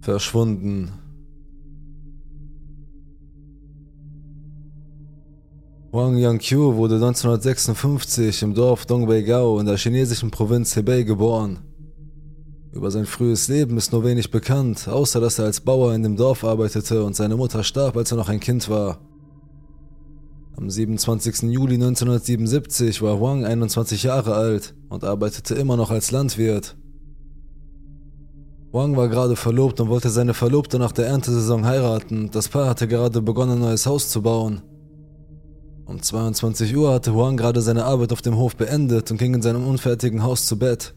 Verschwunden. Wang Yangqiu wurde 1956 im Dorf Dongbeigao in der chinesischen Provinz Hebei geboren. Über sein frühes Leben ist nur wenig bekannt, außer dass er als Bauer in dem Dorf arbeitete und seine Mutter starb, als er noch ein Kind war. Am 27. Juli 1977 war Wang 21 Jahre alt und arbeitete immer noch als Landwirt. Wang war gerade verlobt und wollte seine Verlobte nach der Erntesaison heiraten. Das Paar hatte gerade begonnen, ein neues Haus zu bauen. Um 22 Uhr hatte Wang gerade seine Arbeit auf dem Hof beendet und ging in seinem unfertigen Haus zu Bett.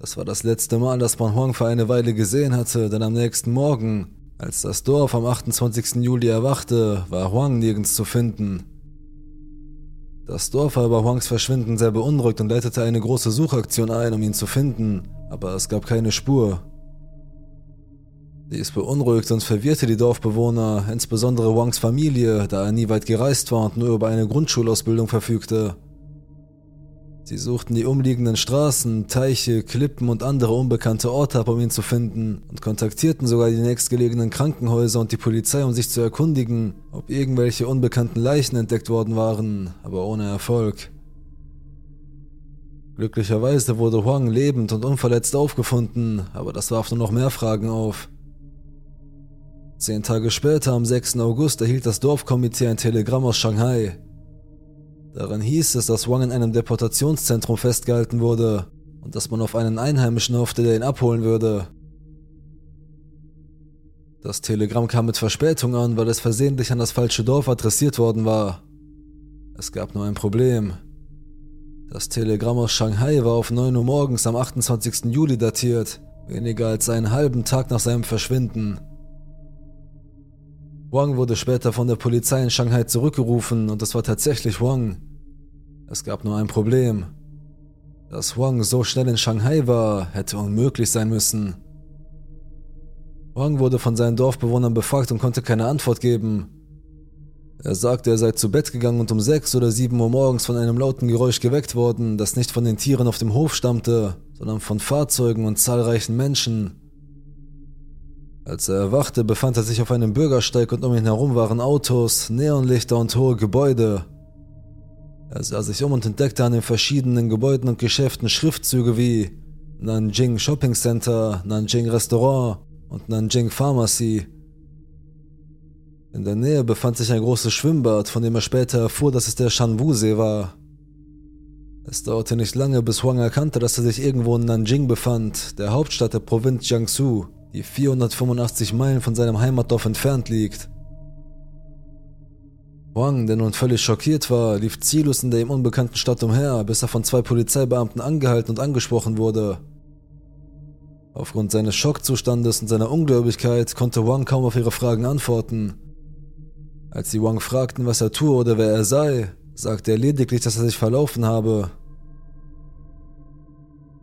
Das war das letzte Mal, dass man Huang für eine Weile gesehen hatte, denn am nächsten Morgen, als das Dorf am 28. Juli erwachte, war Huang nirgends zu finden. Das Dorf war über Huangs Verschwinden sehr beunruhigt und leitete eine große Suchaktion ein, um ihn zu finden, aber es gab keine Spur. Dies beunruhigte und verwirrte die Dorfbewohner, insbesondere Wangs Familie, da er nie weit gereist war und nur über eine Grundschulausbildung verfügte. Sie suchten die umliegenden Straßen, Teiche, Klippen und andere unbekannte Orte ab, um ihn zu finden und kontaktierten sogar die nächstgelegenen Krankenhäuser und die Polizei, um sich zu erkundigen, ob irgendwelche unbekannten Leichen entdeckt worden waren, aber ohne Erfolg. Glücklicherweise wurde Huang lebend und unverletzt aufgefunden, aber das warf nur noch mehr Fragen auf. Zehn Tage später, am 6. August, erhielt das Dorfkomitee ein Telegramm aus Shanghai, Darin hieß es, dass Wang in einem Deportationszentrum festgehalten wurde und dass man auf einen Einheimischen hoffte, der ihn abholen würde. Das Telegramm kam mit Verspätung an, weil es versehentlich an das falsche Dorf adressiert worden war. Es gab nur ein Problem. Das Telegramm aus Shanghai war auf 9 Uhr morgens am 28. Juli datiert, weniger als einen halben Tag nach seinem Verschwinden. Wang wurde später von der Polizei in Shanghai zurückgerufen und es war tatsächlich Wang. Es gab nur ein Problem. Dass Wang so schnell in Shanghai war, hätte unmöglich sein müssen. Wang wurde von seinen Dorfbewohnern befragt und konnte keine Antwort geben. Er sagte, er sei zu Bett gegangen und um 6 oder 7 Uhr morgens von einem lauten Geräusch geweckt worden, das nicht von den Tieren auf dem Hof stammte, sondern von Fahrzeugen und zahlreichen Menschen. Als er erwachte, befand er sich auf einem Bürgersteig und um ihn herum waren Autos, Neonlichter und hohe Gebäude. Er sah sich um und entdeckte an den verschiedenen Gebäuden und Geschäften Schriftzüge wie Nanjing Shopping Center, Nanjing Restaurant und Nanjing Pharmacy. In der Nähe befand sich ein großes Schwimmbad, von dem er später erfuhr, dass es der Shanwu-See war. Es dauerte nicht lange, bis Huang erkannte, dass er sich irgendwo in Nanjing befand, der Hauptstadt der Provinz Jiangsu die 485 Meilen von seinem Heimatdorf entfernt liegt. Wang, der nun völlig schockiert war, lief ziellos in der ihm unbekannten Stadt umher, bis er von zwei Polizeibeamten angehalten und angesprochen wurde. Aufgrund seines Schockzustandes und seiner Ungläubigkeit konnte Wang kaum auf ihre Fragen antworten. Als sie Wang fragten, was er tue oder wer er sei, sagte er lediglich, dass er sich verlaufen habe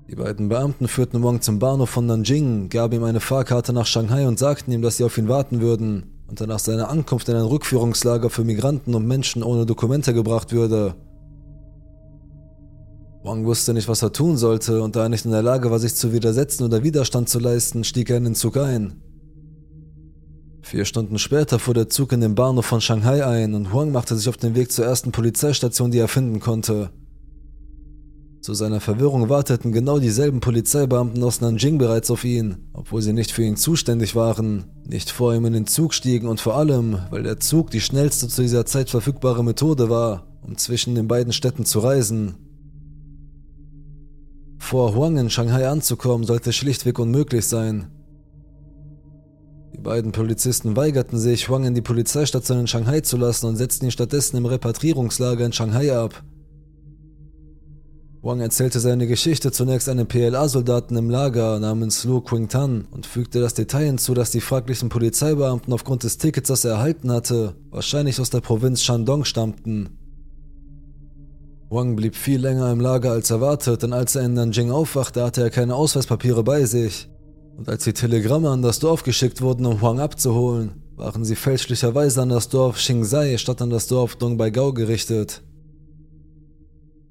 die beiden Beamten führten Wang zum Bahnhof von Nanjing, gaben ihm eine Fahrkarte nach Shanghai und sagten ihm, dass sie auf ihn warten würden und er nach seiner Ankunft in ein Rückführungslager für Migranten und Menschen ohne Dokumente gebracht würde. Wang wusste nicht, was er tun sollte, und da er nicht in der Lage war, sich zu widersetzen oder Widerstand zu leisten, stieg er in den Zug ein. Vier Stunden später fuhr der Zug in den Bahnhof von Shanghai ein und Huang machte sich auf den Weg zur ersten Polizeistation, die er finden konnte. Zu seiner Verwirrung warteten genau dieselben Polizeibeamten aus Nanjing bereits auf ihn, obwohl sie nicht für ihn zuständig waren, nicht vor ihm in den Zug stiegen und vor allem, weil der Zug die schnellste zu dieser Zeit verfügbare Methode war, um zwischen den beiden Städten zu reisen. Vor Huang in Shanghai anzukommen sollte schlichtweg unmöglich sein. Die beiden Polizisten weigerten sich, Huang in die Polizeistation in Shanghai zu lassen und setzten ihn stattdessen im Repatrierungslager in Shanghai ab. Wang erzählte seine Geschichte zunächst einem PLA-Soldaten im Lager namens Lu Qingtan und fügte das Detail hinzu, dass die fraglichen Polizeibeamten aufgrund des Tickets, das er erhalten hatte, wahrscheinlich aus der Provinz Shandong stammten. Wang blieb viel länger im Lager als erwartet, denn als er in Nanjing aufwachte, hatte er keine Ausweispapiere bei sich. Und als die Telegramme an das Dorf geschickt wurden, um Huang abzuholen, waren sie fälschlicherweise an das Dorf Xingzai statt an das Dorf Dongbaigao gerichtet.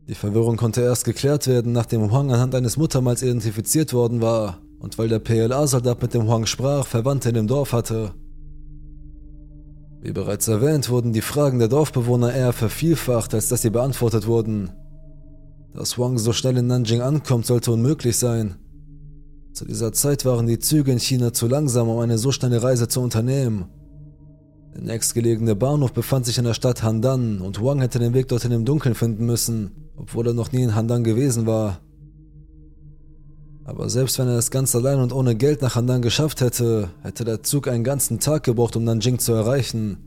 Die Verwirrung konnte erst geklärt werden, nachdem Huang anhand eines Muttermals identifiziert worden war, und weil der PLA-Soldat mit dem Huang sprach, Verwandte in dem Dorf hatte. Wie bereits erwähnt, wurden die Fragen der Dorfbewohner eher vervielfacht, als dass sie beantwortet wurden. Dass Huang so schnell in Nanjing ankommt, sollte unmöglich sein. Zu dieser Zeit waren die Züge in China zu langsam, um eine so schnelle Reise zu unternehmen. Der nächstgelegene Bahnhof befand sich in der Stadt Handan und Wang hätte den Weg dorthin im Dunkeln finden müssen, obwohl er noch nie in Handan gewesen war. Aber selbst wenn er es ganz allein und ohne Geld nach Handan geschafft hätte, hätte der Zug einen ganzen Tag gebraucht, um Nanjing zu erreichen.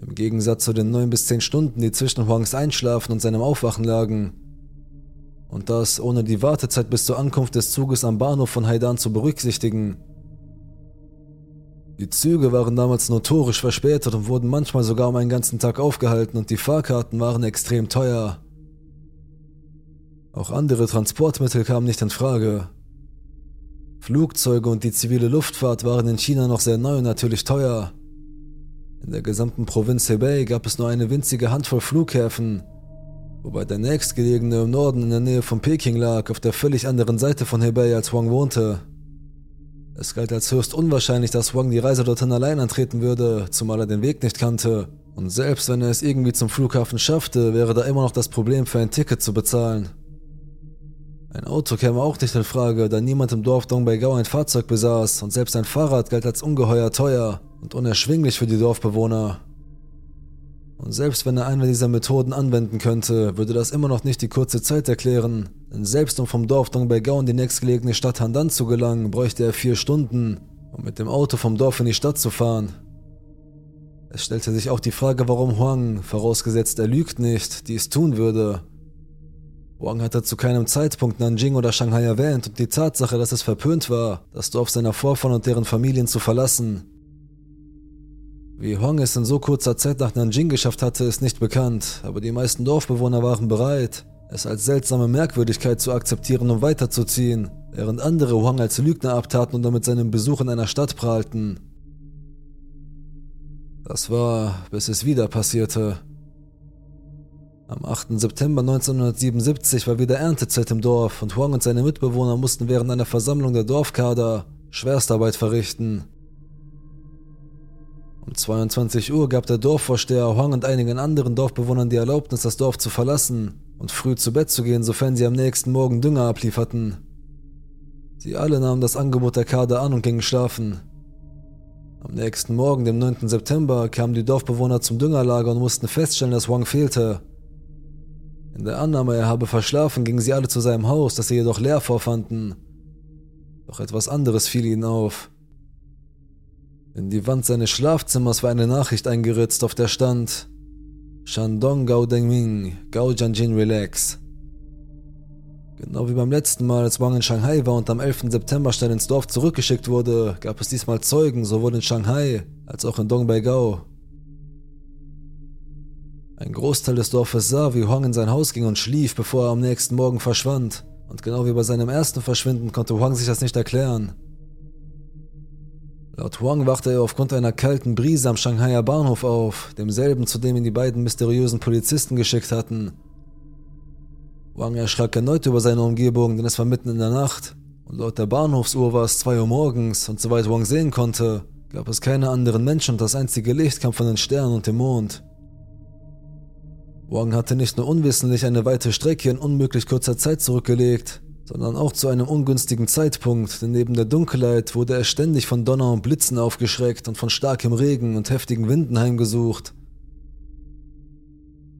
Im Gegensatz zu den 9 bis 10 Stunden, die zwischen Huangs Einschlafen und seinem Aufwachen lagen. Und das ohne die Wartezeit bis zur Ankunft des Zuges am Bahnhof von Haidan zu berücksichtigen. Die Züge waren damals notorisch verspätet und wurden manchmal sogar um einen ganzen Tag aufgehalten und die Fahrkarten waren extrem teuer. Auch andere Transportmittel kamen nicht in Frage. Flugzeuge und die zivile Luftfahrt waren in China noch sehr neu und natürlich teuer. In der gesamten Provinz Hebei gab es nur eine winzige Handvoll Flughäfen, wobei der nächstgelegene im Norden in der Nähe von Peking lag, auf der völlig anderen Seite von Hebei als Wang wohnte. Es galt als höchst unwahrscheinlich, dass Wang die Reise dorthin allein antreten würde, zumal er den Weg nicht kannte. Und selbst wenn er es irgendwie zum Flughafen schaffte, wäre da immer noch das Problem, für ein Ticket zu bezahlen. Ein Auto käme auch nicht in Frage, da niemand im Dorf Dongbaigao ein Fahrzeug besaß und selbst ein Fahrrad galt als ungeheuer teuer und unerschwinglich für die Dorfbewohner. Und selbst wenn er eine dieser Methoden anwenden könnte, würde das immer noch nicht die kurze Zeit erklären, denn selbst um vom Dorf Dongbaigao in die nächstgelegene Stadt Handan zu gelangen, bräuchte er vier Stunden, um mit dem Auto vom Dorf in die Stadt zu fahren. Es stellte sich auch die Frage, warum Huang, vorausgesetzt er lügt nicht, dies tun würde. Huang hatte zu keinem Zeitpunkt Nanjing oder Shanghai erwähnt und die Tatsache, dass es verpönt war, das Dorf seiner Vorfahren und deren Familien zu verlassen, wie Hong es in so kurzer Zeit nach Nanjing geschafft hatte, ist nicht bekannt, aber die meisten Dorfbewohner waren bereit, es als seltsame Merkwürdigkeit zu akzeptieren und weiterzuziehen, während andere Huang als Lügner abtaten und damit seinen Besuch in einer Stadt prahlten. Das war, bis es wieder passierte. Am 8. September 1977 war wieder Erntezeit im Dorf und Huang und seine Mitbewohner mussten während einer Versammlung der Dorfkader Schwerstarbeit verrichten. Um 22 Uhr gab der Dorfvorsteher Huang und einigen anderen Dorfbewohnern die Erlaubnis, das Dorf zu verlassen und früh zu Bett zu gehen, sofern sie am nächsten Morgen Dünger ablieferten. Sie alle nahmen das Angebot der Kader an und gingen schlafen. Am nächsten Morgen, dem 9. September, kamen die Dorfbewohner zum Düngerlager und mussten feststellen, dass Huang fehlte. In der Annahme, er habe verschlafen, gingen sie alle zu seinem Haus, das sie jedoch leer vorfanden. Doch etwas anderes fiel ihnen auf. In die Wand seines Schlafzimmers war eine Nachricht eingeritzt, auf der stand Shandong Gao Dengming, Gao Jianjin Relax. Genau wie beim letzten Mal, als Wang in Shanghai war und am 11. September schnell ins Dorf zurückgeschickt wurde, gab es diesmal Zeugen, sowohl in Shanghai als auch in Dongbaigao. Ein Großteil des Dorfes sah, wie Huang in sein Haus ging und schlief, bevor er am nächsten Morgen verschwand. Und genau wie bei seinem ersten Verschwinden konnte Huang sich das nicht erklären. Laut Huang wachte er aufgrund einer kalten Brise am Shanghaier Bahnhof auf, demselben, zu dem ihn die beiden mysteriösen Polizisten geschickt hatten. Wang erschrak erneut über seine Umgebung, denn es war mitten in der Nacht. Und laut der Bahnhofsuhr war es 2 Uhr morgens und soweit Wang sehen konnte, gab es keine anderen Menschen und das einzige Licht kam von den Sternen und dem Mond. Wang hatte nicht nur unwissentlich eine weite Strecke in unmöglich kurzer Zeit zurückgelegt, sondern auch zu einem ungünstigen Zeitpunkt, denn neben der Dunkelheit wurde er ständig von Donner und Blitzen aufgeschreckt und von starkem Regen und heftigen Winden heimgesucht.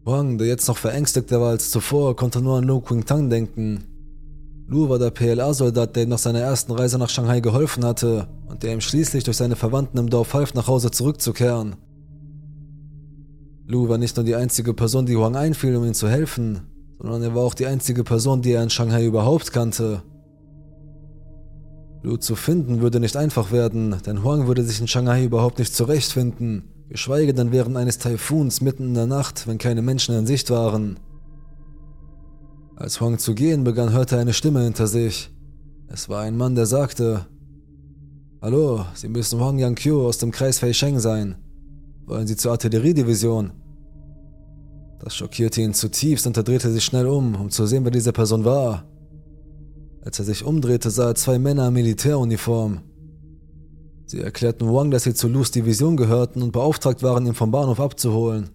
Wang, der jetzt noch verängstigter war als zuvor, konnte nur an Lu Qingtang denken. Lu war der PLA-Soldat, der ihm nach seiner ersten Reise nach Shanghai geholfen hatte und der ihm schließlich durch seine Verwandten im Dorf half, nach Hause zurückzukehren. Lu war nicht nur die einzige Person, die Huang einfiel, um ihm zu helfen, sondern er war auch die einzige Person, die er in Shanghai überhaupt kannte. Lu zu finden würde nicht einfach werden, denn Huang würde sich in Shanghai überhaupt nicht zurechtfinden, geschweige denn während eines Taifuns mitten in der Nacht, wenn keine Menschen in Sicht waren. Als Huang zu gehen begann, hörte er eine Stimme hinter sich. Es war ein Mann, der sagte, Hallo, Sie müssen Huang Yangqiu aus dem Kreis Feisheng sein. Wollen Sie zur Artilleriedivision? Das schockierte ihn zutiefst und er drehte sich schnell um, um zu sehen, wer diese Person war. Als er sich umdrehte, sah er zwei Männer in Militäruniform. Sie erklärten Wang, dass sie zur Lus Division gehörten und beauftragt waren, ihn vom Bahnhof abzuholen.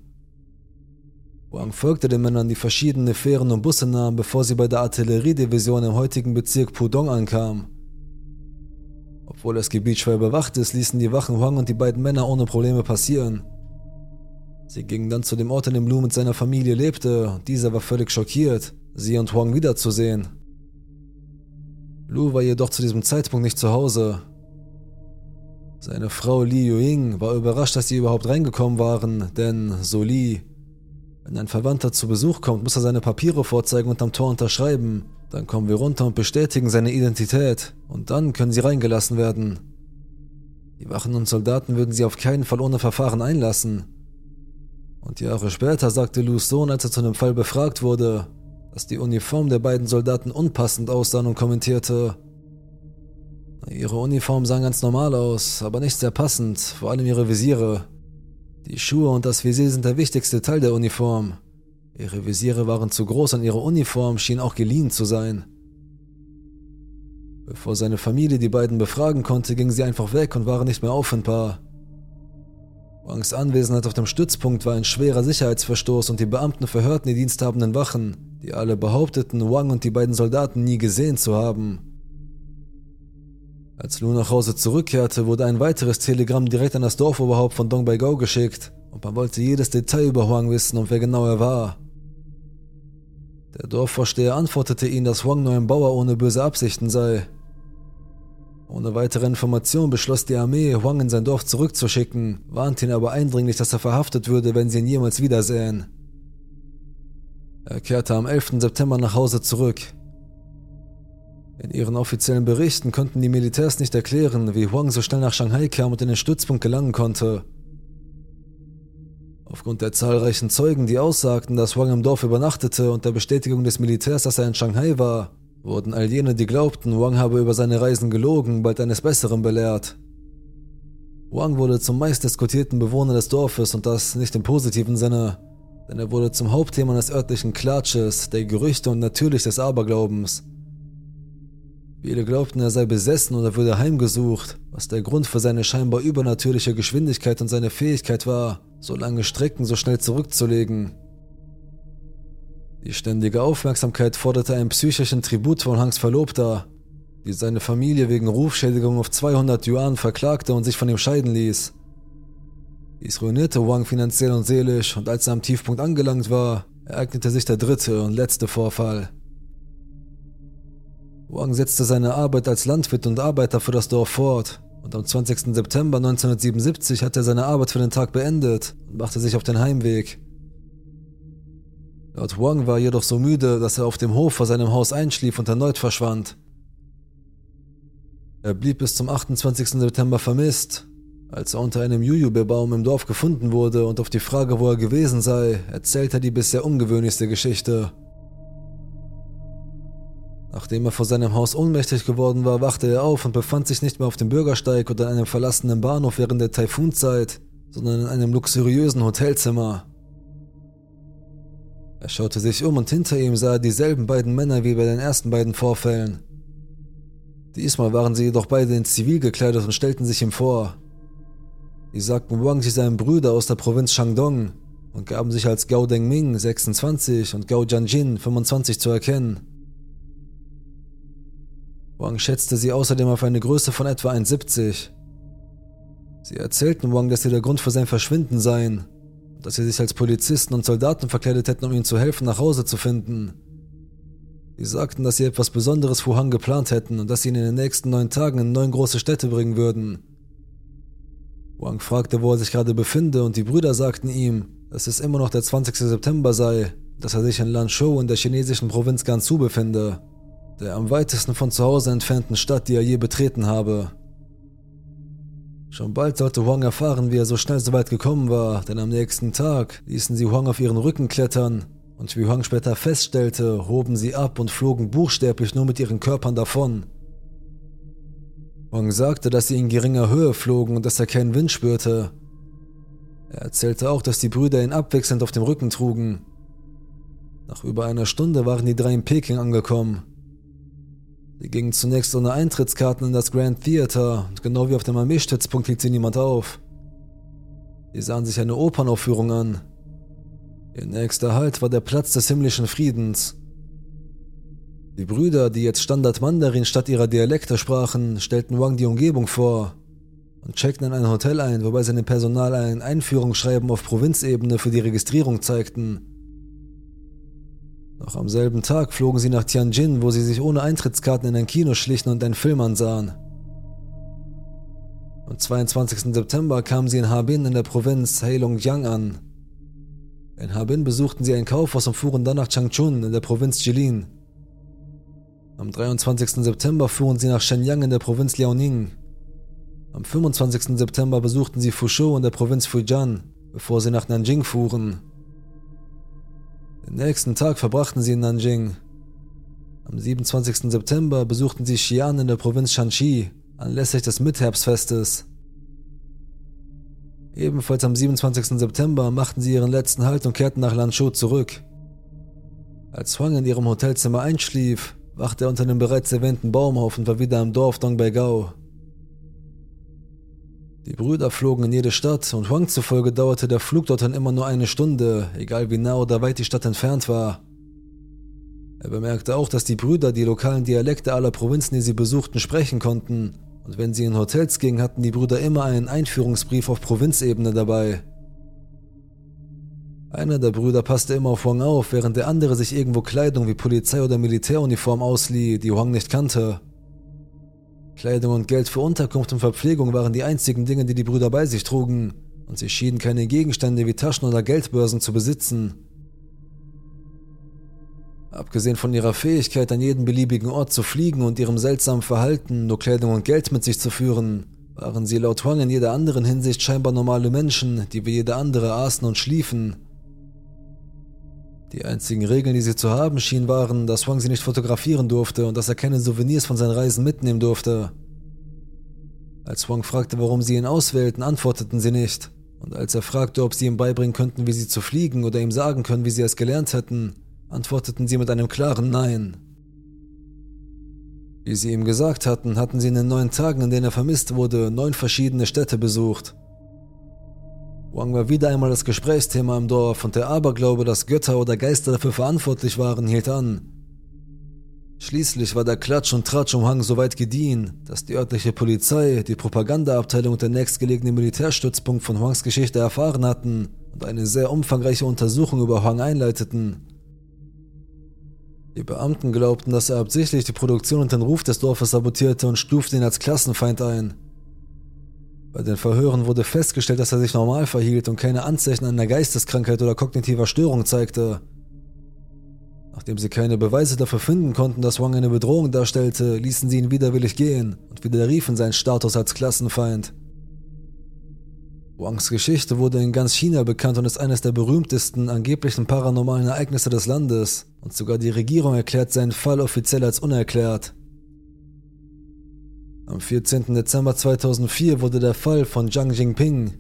Wang folgte den Männern, die verschiedene Fähren und Busse nahmen, bevor sie bei der Artilleriedivision im heutigen Bezirk Pudong ankamen. Obwohl das Gebiet schwer bewacht ist, ließen die Wachen Huang und die beiden Männer ohne Probleme passieren. Sie gingen dann zu dem Ort, an dem Lu mit seiner Familie lebte. Dieser war völlig schockiert, sie und Huang wiederzusehen. Lu war jedoch zu diesem Zeitpunkt nicht zu Hause. Seine Frau Li Yuing war überrascht, dass sie überhaupt reingekommen waren, denn, so Li, wenn ein Verwandter zu Besuch kommt, muss er seine Papiere vorzeigen und am Tor unterschreiben. Dann kommen wir runter und bestätigen seine Identität. Und dann können sie reingelassen werden. Die Wachen und Soldaten würden sie auf keinen Fall ohne Verfahren einlassen. Und Jahre später sagte Lus Sohn, als er zu dem Fall befragt wurde, dass die Uniform der beiden Soldaten unpassend aussahen und kommentierte, ihre Uniformen sahen ganz normal aus, aber nicht sehr passend, vor allem ihre Visiere. Die Schuhe und das Visier sind der wichtigste Teil der Uniform. Ihre Visiere waren zu groß und ihre Uniform schien auch geliehen zu sein. Bevor seine Familie die beiden befragen konnte, gingen sie einfach weg und waren nicht mehr auffindbar. Wangs Anwesenheit auf dem Stützpunkt war ein schwerer Sicherheitsverstoß und die Beamten verhörten die diensthabenden Wachen, die alle behaupteten, Wang und die beiden Soldaten nie gesehen zu haben. Als Lu nach Hause zurückkehrte, wurde ein weiteres Telegramm direkt an das Dorfoberhaupt von Dongbaigao geschickt und man wollte jedes Detail über Huang wissen und wer genau er war. Der Dorfvorsteher antwortete ihnen, dass Huang nur ein Bauer ohne böse Absichten sei ohne weitere Information beschloss die Armee, Huang in sein Dorf zurückzuschicken, warnte ihn aber eindringlich, dass er verhaftet würde, wenn sie ihn jemals wiedersehen. Er kehrte am 11. September nach Hause zurück. In ihren offiziellen Berichten konnten die Militärs nicht erklären, wie Huang so schnell nach Shanghai kam und in den Stützpunkt gelangen konnte. Aufgrund der zahlreichen Zeugen, die aussagten, dass Huang im Dorf übernachtete und der Bestätigung des Militärs, dass er in Shanghai war, wurden all jene, die glaubten, Wang habe über seine Reisen gelogen, bald eines Besseren belehrt. Wang wurde zum meistdiskutierten Bewohner des Dorfes und das nicht im positiven Sinne, denn er wurde zum Hauptthema des örtlichen Klatsches, der Gerüchte und natürlich des Aberglaubens. Viele glaubten, er sei besessen oder würde heimgesucht, was der Grund für seine scheinbar übernatürliche Geschwindigkeit und seine Fähigkeit war, so lange Strecken so schnell zurückzulegen. Die ständige Aufmerksamkeit forderte einen psychischen Tribut von Hanks Verlobter, die seine Familie wegen Rufschädigung auf 200 Yuan verklagte und sich von ihm scheiden ließ. Dies ruinierte Wang finanziell und seelisch und als er am Tiefpunkt angelangt war, ereignete sich der dritte und letzte Vorfall. Wang setzte seine Arbeit als Landwirt und Arbeiter für das Dorf fort und am 20. September 1977 hatte er seine Arbeit für den Tag beendet und machte sich auf den Heimweg. Laut Wang war jedoch so müde, dass er auf dem Hof vor seinem Haus einschlief und erneut verschwand. Er blieb bis zum 28. September vermisst. Als er unter einem Jujube-Baum im Dorf gefunden wurde und auf die Frage, wo er gewesen sei, erzählt er die bisher ungewöhnlichste Geschichte. Nachdem er vor seinem Haus ohnmächtig geworden war, wachte er auf und befand sich nicht mehr auf dem Bürgersteig oder in einem verlassenen Bahnhof während der Taifunzeit, sondern in einem luxuriösen Hotelzimmer. Er schaute sich um und hinter ihm sah er dieselben beiden Männer wie bei den ersten beiden Vorfällen. Diesmal waren sie jedoch beide in Zivil gekleidet und stellten sich ihm vor. Sie sagten Wang, sie seien Brüder aus der Provinz Shandong und gaben sich als Gao Dengming 26 und Gao Jianjin 25 zu erkennen. Wang schätzte sie außerdem auf eine Größe von etwa 1,70. Sie erzählten Wang, dass sie der Grund für sein Verschwinden seien dass sie sich als Polizisten und Soldaten verkleidet hätten, um ihm zu helfen, nach Hause zu finden. Sie sagten, dass sie etwas Besonderes für Hang geplant hätten und dass sie ihn in den nächsten neun Tagen in neun große Städte bringen würden. Wang fragte, wo er sich gerade befinde, und die Brüder sagten ihm, dass es immer noch der 20. September sei, dass er sich in Lanzhou in der chinesischen Provinz Gansu befinde, der am weitesten von zu Hause entfernten Stadt, die er je betreten habe. Schon bald sollte Huang erfahren, wie er so schnell so weit gekommen war, denn am nächsten Tag ließen sie Huang auf ihren Rücken klettern und wie Huang später feststellte, hoben sie ab und flogen buchstäblich nur mit ihren Körpern davon. Huang sagte, dass sie in geringer Höhe flogen und dass er keinen Wind spürte. Er erzählte auch, dass die Brüder ihn abwechselnd auf dem Rücken trugen. Nach über einer Stunde waren die drei in Peking angekommen. Sie gingen zunächst ohne Eintrittskarten in das Grand Theater und genau wie auf dem Armeestützpunkt hielt sie niemand auf. Sie sahen sich eine Opernaufführung an. Ihr nächster Halt war der Platz des himmlischen Friedens. Die Brüder, die jetzt Standard Mandarin statt ihrer Dialekte sprachen, stellten Wang die Umgebung vor und checkten in ein Hotel ein, wobei dem Personal ein Einführungsschreiben auf Provinzebene für die Registrierung zeigten. Noch am selben Tag flogen sie nach Tianjin, wo sie sich ohne Eintrittskarten in ein Kino schlichen und einen Film ansahen. Am 22. September kamen sie in Harbin in der Provinz Heilongjiang an. In Harbin besuchten sie ein Kaufhaus und fuhren dann nach Changchun in der Provinz Jilin. Am 23. September fuhren sie nach Shenyang in der Provinz Liaoning. Am 25. September besuchten sie Fuzhou in der Provinz Fujian, bevor sie nach Nanjing fuhren. Den nächsten Tag verbrachten sie in Nanjing. Am 27. September besuchten sie Xi'an in der Provinz Shanxi anlässlich des Mitherbstfestes. Ebenfalls am 27. September machten sie ihren letzten Halt und kehrten nach Lanzhou zurück. Als Huang in ihrem Hotelzimmer einschlief, wachte er unter dem bereits erwähnten Baumhaus und war wieder im Dorf Dongbei-Gao. Die Brüder flogen in jede Stadt und Huang zufolge dauerte der Flug dorthin immer nur eine Stunde, egal wie nah oder weit die Stadt entfernt war. Er bemerkte auch, dass die Brüder die lokalen Dialekte aller Provinzen, die sie besuchten, sprechen konnten, und wenn sie in Hotels gingen, hatten die Brüder immer einen Einführungsbrief auf Provinzebene dabei. Einer der Brüder passte immer auf Huang auf, während der andere sich irgendwo Kleidung wie Polizei- oder Militäruniform auslieh, die Huang nicht kannte. Kleidung und Geld für Unterkunft und Verpflegung waren die einzigen Dinge, die die Brüder bei sich trugen, und sie schienen keine Gegenstände wie Taschen oder Geldbörsen zu besitzen. Abgesehen von ihrer Fähigkeit, an jeden beliebigen Ort zu fliegen und ihrem seltsamen Verhalten, nur Kleidung und Geld mit sich zu führen, waren sie laut Huang in jeder anderen Hinsicht scheinbar normale Menschen, die wie jeder andere aßen und schliefen. Die einzigen Regeln, die sie zu haben schienen, waren, dass Huang sie nicht fotografieren durfte und dass er keine Souvenirs von seinen Reisen mitnehmen durfte. Als Huang fragte, warum sie ihn auswählten, antworteten sie nicht. Und als er fragte, ob sie ihm beibringen könnten, wie sie zu fliegen oder ihm sagen können, wie sie es gelernt hätten, antworteten sie mit einem klaren Nein. Wie sie ihm gesagt hatten, hatten sie in den neun Tagen, in denen er vermisst wurde, neun verschiedene Städte besucht. Wang war wieder einmal das Gesprächsthema im Dorf und der Aberglaube, dass Götter oder Geister dafür verantwortlich waren, hielt an. Schließlich war der Klatsch und Tratsch um Hang so weit gediehen, dass die örtliche Polizei, die Propagandaabteilung und der nächstgelegene Militärstützpunkt von Huangs Geschichte erfahren hatten und eine sehr umfangreiche Untersuchung über Huang einleiteten. Die Beamten glaubten, dass er absichtlich die Produktion und den Ruf des Dorfes sabotierte und stuften ihn als Klassenfeind ein. Bei den Verhören wurde festgestellt, dass er sich normal verhielt und keine Anzeichen einer Geisteskrankheit oder kognitiver Störung zeigte. Nachdem sie keine Beweise dafür finden konnten, dass Wang eine Bedrohung darstellte, ließen sie ihn widerwillig gehen und widerriefen seinen Status als Klassenfeind. Wangs Geschichte wurde in ganz China bekannt und ist eines der berühmtesten angeblichen paranormalen Ereignisse des Landes, und sogar die Regierung erklärt seinen Fall offiziell als unerklärt. Am 14. Dezember 2004 wurde der Fall von Zhang Jingping,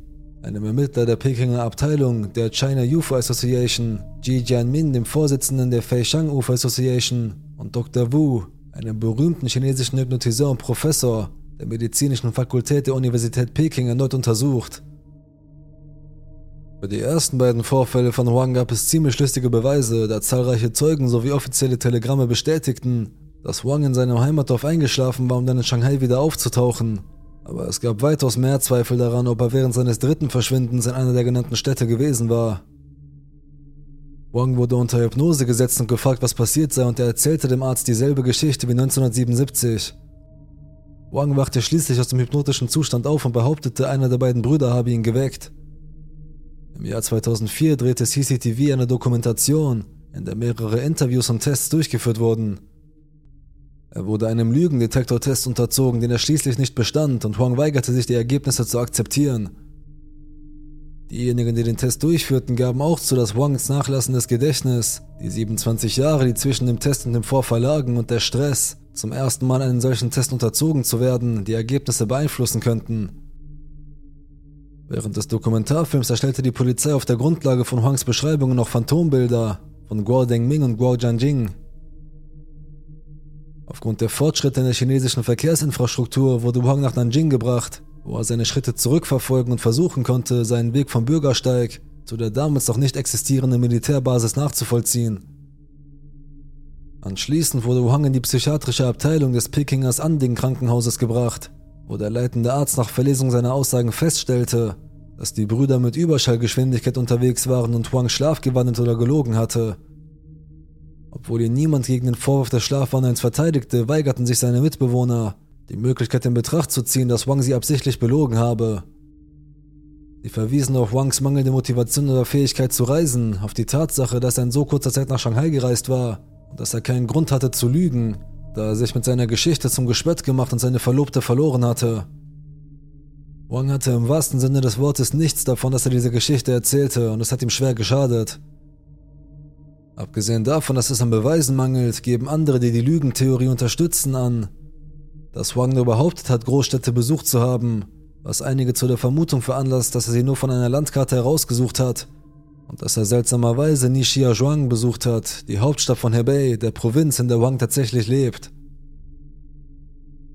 einem Ermittler der Pekinger Abteilung der China UFO Association, Ji Jianmin, dem Vorsitzenden der Feishang UFO Association, und Dr. Wu, einem berühmten chinesischen Hypnotiseur und Professor der medizinischen Fakultät der Universität Peking, erneut untersucht. Für die ersten beiden Vorfälle von Huang gab es ziemlich lustige Beweise, da zahlreiche Zeugen sowie offizielle Telegramme bestätigten, dass Wang in seinem Heimatdorf eingeschlafen war, um dann in Shanghai wieder aufzutauchen. Aber es gab weitaus mehr Zweifel daran, ob er während seines dritten Verschwindens in einer der genannten Städte gewesen war. Wang wurde unter Hypnose gesetzt und gefragt, was passiert sei, und er erzählte dem Arzt dieselbe Geschichte wie 1977. Wang wachte schließlich aus dem hypnotischen Zustand auf und behauptete, einer der beiden Brüder habe ihn geweckt. Im Jahr 2004 drehte CCTV eine Dokumentation, in der mehrere Interviews und Tests durchgeführt wurden. Er wurde einem Lügendetektortest unterzogen, den er schließlich nicht bestand, und Huang weigerte sich, die Ergebnisse zu akzeptieren. Diejenigen, die den Test durchführten, gaben auch zu, dass Wangs nachlassendes Gedächtnis, die 27 Jahre, die zwischen dem Test und dem Vorfall lagen, und der Stress, zum ersten Mal einen solchen Test unterzogen zu werden, die Ergebnisse beeinflussen könnten. Während des Dokumentarfilms erstellte die Polizei auf der Grundlage von Huangs Beschreibungen noch Phantombilder von Guo Dengming und Guo Jianjing, Aufgrund der Fortschritte in der chinesischen Verkehrsinfrastruktur wurde Wang nach Nanjing gebracht, wo er seine Schritte zurückverfolgen und versuchen konnte, seinen Weg vom Bürgersteig zu der damals noch nicht existierenden Militärbasis nachzuvollziehen. Anschließend wurde Wang in die psychiatrische Abteilung des Pekingers Anding Krankenhauses gebracht, wo der leitende Arzt nach Verlesung seiner Aussagen feststellte, dass die Brüder mit Überschallgeschwindigkeit unterwegs waren und Wang schlafgewandelt oder gelogen hatte. Obwohl ihn niemand gegen den Vorwurf des Schlafwandelns verteidigte, weigerten sich seine Mitbewohner, die Möglichkeit in Betracht zu ziehen, dass Wang sie absichtlich belogen habe. Sie verwiesen auf Wangs mangelnde Motivation oder Fähigkeit zu reisen, auf die Tatsache, dass er in so kurzer Zeit nach Shanghai gereist war und dass er keinen Grund hatte zu lügen, da er sich mit seiner Geschichte zum Gespött gemacht und seine Verlobte verloren hatte. Wang hatte im wahrsten Sinne des Wortes nichts davon, dass er diese Geschichte erzählte und es hat ihm schwer geschadet. Abgesehen davon, dass es an Beweisen mangelt, geben andere, die die Lügentheorie unterstützen, an, dass Wang nur behauptet hat, Großstädte besucht zu haben, was einige zu der Vermutung veranlasst, dass er sie nur von einer Landkarte herausgesucht hat und dass er seltsamerweise Nishiazhuang besucht hat, die Hauptstadt von Hebei, der Provinz, in der Wang tatsächlich lebt.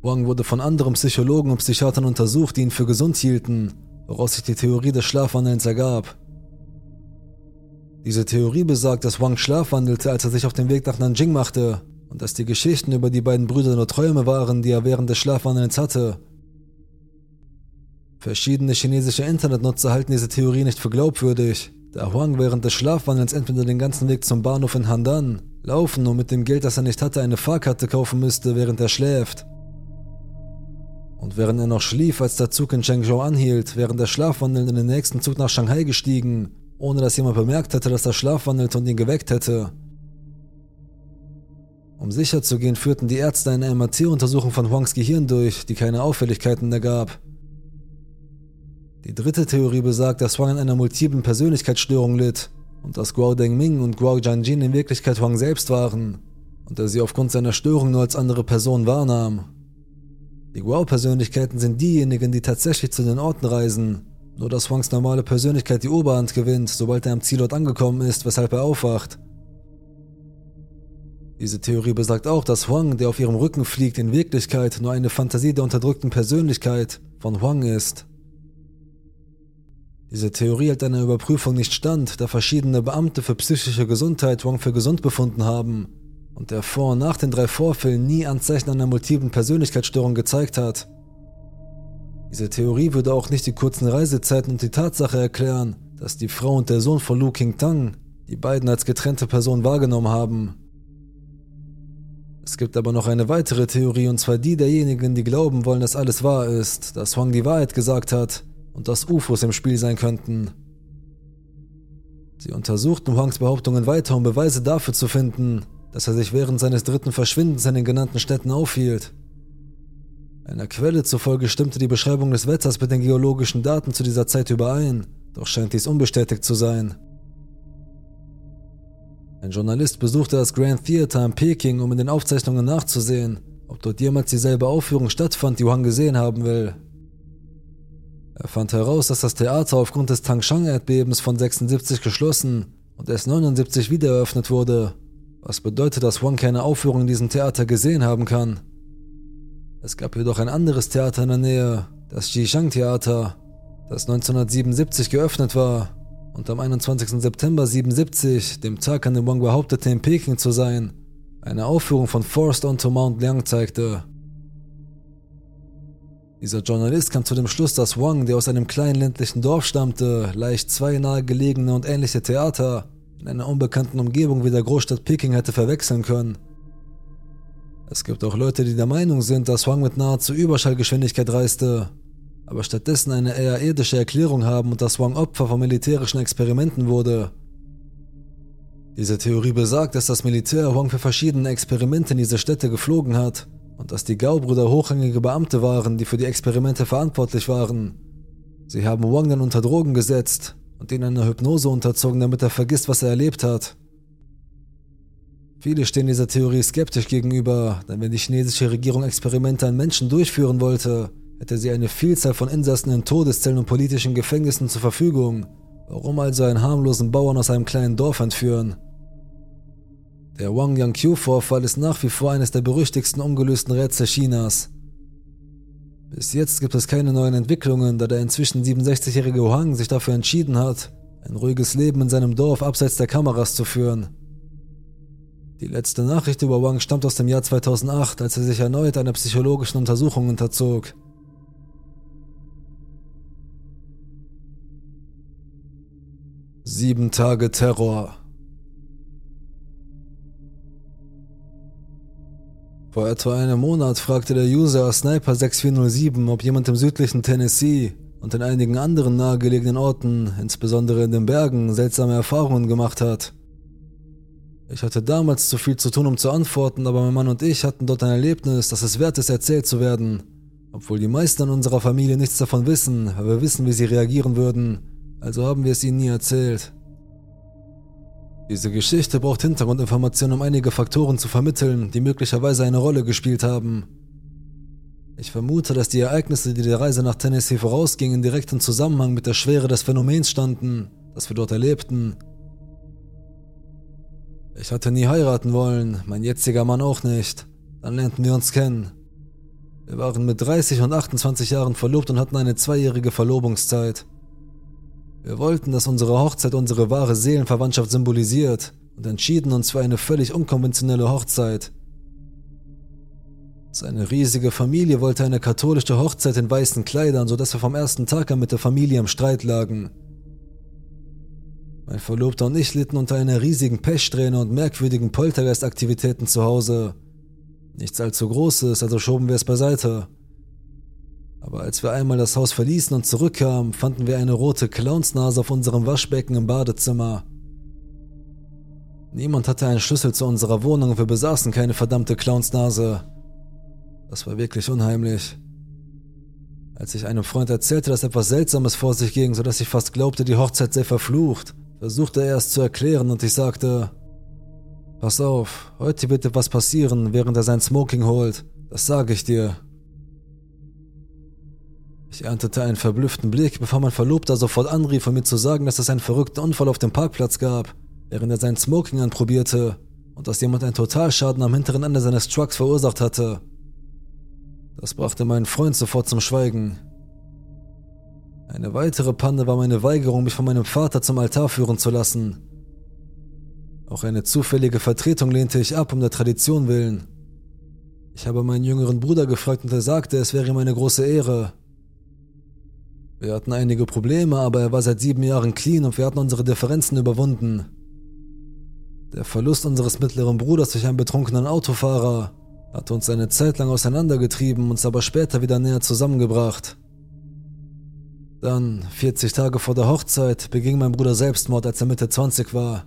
Wang wurde von anderen Psychologen und Psychiatern untersucht, die ihn für gesund hielten, woraus sich die Theorie des Schlafwandelns ergab. Diese Theorie besagt, dass Wang schlafwandelte, als er sich auf den Weg nach Nanjing machte und dass die Geschichten über die beiden Brüder nur Träume waren, die er während des Schlafwandelns hatte. Verschiedene chinesische Internetnutzer halten diese Theorie nicht für glaubwürdig, da Huang während des Schlafwandelns entweder den ganzen Weg zum Bahnhof in Handan laufen und mit dem Geld, das er nicht hatte, eine Fahrkarte kaufen müsste, während er schläft. Und während er noch schlief, als der Zug in Chengzhou anhielt, während er schlafwandelnd in den nächsten Zug nach Shanghai gestiegen ohne dass jemand bemerkt hätte, dass er schlafwandelte und ihn geweckt hätte. Um sicher zu gehen, führten die Ärzte eine MRT-Untersuchung von Huangs Gehirn durch, die keine Auffälligkeiten ergab. Die dritte Theorie besagt, dass Huang an einer multiplen Persönlichkeitsstörung litt und dass Guo Dengming und Guo Jianjin in Wirklichkeit Huang selbst waren und er sie aufgrund seiner Störung nur als andere Person wahrnahm. Die Guo-Persönlichkeiten sind diejenigen, die tatsächlich zu den Orten reisen nur dass Wangs normale Persönlichkeit die Oberhand gewinnt, sobald er am Zielort angekommen ist, weshalb er aufwacht. Diese Theorie besagt auch, dass Huang, der auf ihrem Rücken fliegt, in Wirklichkeit nur eine Fantasie der unterdrückten Persönlichkeit von Huang ist. Diese Theorie hält einer Überprüfung nicht stand, da verschiedene Beamte für psychische Gesundheit Huang für gesund befunden haben und der vor und nach den drei Vorfällen nie Anzeichen einer multiplen Persönlichkeitsstörung gezeigt hat. Diese Theorie würde auch nicht die kurzen Reisezeiten und die Tatsache erklären, dass die Frau und der Sohn von Lu King Tang die beiden als getrennte Personen wahrgenommen haben. Es gibt aber noch eine weitere Theorie, und zwar die derjenigen, die glauben wollen, dass alles wahr ist, dass Huang die Wahrheit gesagt hat und dass UFOs im Spiel sein könnten. Sie untersuchten Huangs Behauptungen weiter, um Beweise dafür zu finden, dass er sich während seines dritten Verschwindens in den genannten Städten aufhielt. Einer Quelle zufolge stimmte die Beschreibung des Wetters mit den geologischen Daten zu dieser Zeit überein, doch scheint dies unbestätigt zu sein. Ein Journalist besuchte das Grand Theater in Peking, um in den Aufzeichnungen nachzusehen, ob dort jemals dieselbe Aufführung stattfand, die Huang gesehen haben will. Er fand heraus, dass das Theater aufgrund des Tangshan-Erdbebens von 76 geschlossen und erst 79 wieder eröffnet wurde, was bedeutet, dass Huang keine Aufführung in diesem Theater gesehen haben kann. Es gab jedoch ein anderes Theater in der Nähe, das Jishang Theater, das 1977 geöffnet war und am 21. September 77, dem Tag an dem Wang behauptete, in Peking zu sein, eine Aufführung von Forced onto Mount Liang zeigte. Dieser Journalist kam zu dem Schluss, dass Wang, der aus einem kleinen ländlichen Dorf stammte, leicht zwei nahegelegene und ähnliche Theater in einer unbekannten Umgebung wie der Großstadt Peking hätte verwechseln können. Es gibt auch Leute, die der Meinung sind, dass Huang mit nahezu Überschallgeschwindigkeit reiste, aber stattdessen eine eher irdische Erklärung haben und dass Wang Opfer von militärischen Experimenten wurde. Diese Theorie besagt, dass das Militär Huang für verschiedene Experimente in diese Städte geflogen hat und dass die Gao-Brüder hochrangige Beamte waren, die für die Experimente verantwortlich waren. Sie haben Wang dann unter Drogen gesetzt und ihn einer Hypnose unterzogen, damit er vergisst, was er erlebt hat. Viele stehen dieser Theorie skeptisch gegenüber, denn wenn die chinesische Regierung Experimente an Menschen durchführen wollte, hätte sie eine Vielzahl von Insassen in Todeszellen und politischen Gefängnissen zur Verfügung. Warum also einen harmlosen Bauern aus einem kleinen Dorf entführen? Der Wang Yang-Q-Vorfall ist nach wie vor eines der berüchtigsten ungelösten Rätsel Chinas. Bis jetzt gibt es keine neuen Entwicklungen, da der inzwischen 67-jährige Wang sich dafür entschieden hat, ein ruhiges Leben in seinem Dorf abseits der Kameras zu führen. Die letzte Nachricht über Wang stammt aus dem Jahr 2008, als er sich erneut einer psychologischen Untersuchung unterzog. Sieben Tage Terror. Vor etwa einem Monat fragte der User Sniper 6407, ob jemand im südlichen Tennessee und in einigen anderen nahegelegenen Orten, insbesondere in den Bergen, seltsame Erfahrungen gemacht hat. Ich hatte damals zu viel zu tun, um zu antworten, aber mein Mann und ich hatten dort ein Erlebnis, das es wert ist, erzählt zu werden. Obwohl die meisten in unserer Familie nichts davon wissen, weil wir wissen, wie sie reagieren würden, also haben wir es ihnen nie erzählt. Diese Geschichte braucht Hintergrundinformationen, um einige Faktoren zu vermitteln, die möglicherweise eine Rolle gespielt haben. Ich vermute, dass die Ereignisse, die der Reise nach Tennessee vorausgingen, direkt im Zusammenhang mit der Schwere des Phänomens standen, das wir dort erlebten. Ich hatte nie heiraten wollen, mein jetziger Mann auch nicht. Dann lernten wir uns kennen. Wir waren mit 30 und 28 Jahren verlobt und hatten eine zweijährige Verlobungszeit. Wir wollten, dass unsere Hochzeit unsere wahre Seelenverwandtschaft symbolisiert und entschieden uns für eine völlig unkonventionelle Hochzeit. Seine riesige Familie wollte eine katholische Hochzeit in weißen Kleidern, sodass wir vom ersten Tag an mit der Familie im Streit lagen. Mein Verlobter und ich litten unter einer riesigen Pechsträhne und merkwürdigen Poltergeistaktivitäten zu Hause. Nichts allzu Großes, also schoben wir es beiseite. Aber als wir einmal das Haus verließen und zurückkamen, fanden wir eine rote Clownsnase auf unserem Waschbecken im Badezimmer. Niemand hatte einen Schlüssel zu unserer Wohnung und wir besaßen keine verdammte Clownsnase. Das war wirklich unheimlich. Als ich einem Freund erzählte, dass etwas Seltsames vor sich ging, sodass ich fast glaubte, die Hochzeit sei verflucht, versuchte er es zu erklären und ich sagte, Pass auf, heute wird etwas passieren, während er sein Smoking holt. Das sage ich dir. Ich erntete einen verblüfften Blick, bevor mein Verlobter sofort anrief, um mir zu sagen, dass es einen verrückten Unfall auf dem Parkplatz gab, während er sein Smoking anprobierte und dass jemand einen Totalschaden am hinteren Ende seines Trucks verursacht hatte. Das brachte meinen Freund sofort zum Schweigen. Eine weitere Panne war meine Weigerung, mich von meinem Vater zum Altar führen zu lassen. Auch eine zufällige Vertretung lehnte ich ab, um der Tradition willen. Ich habe meinen jüngeren Bruder gefragt und er sagte, es wäre ihm eine große Ehre, wir hatten einige Probleme, aber er war seit sieben Jahren clean und wir hatten unsere Differenzen überwunden. Der Verlust unseres mittleren Bruders durch einen betrunkenen Autofahrer hatte uns eine Zeit lang auseinandergetrieben, uns aber später wieder näher zusammengebracht. Dann, 40 Tage vor der Hochzeit, beging mein Bruder Selbstmord, als er Mitte 20 war.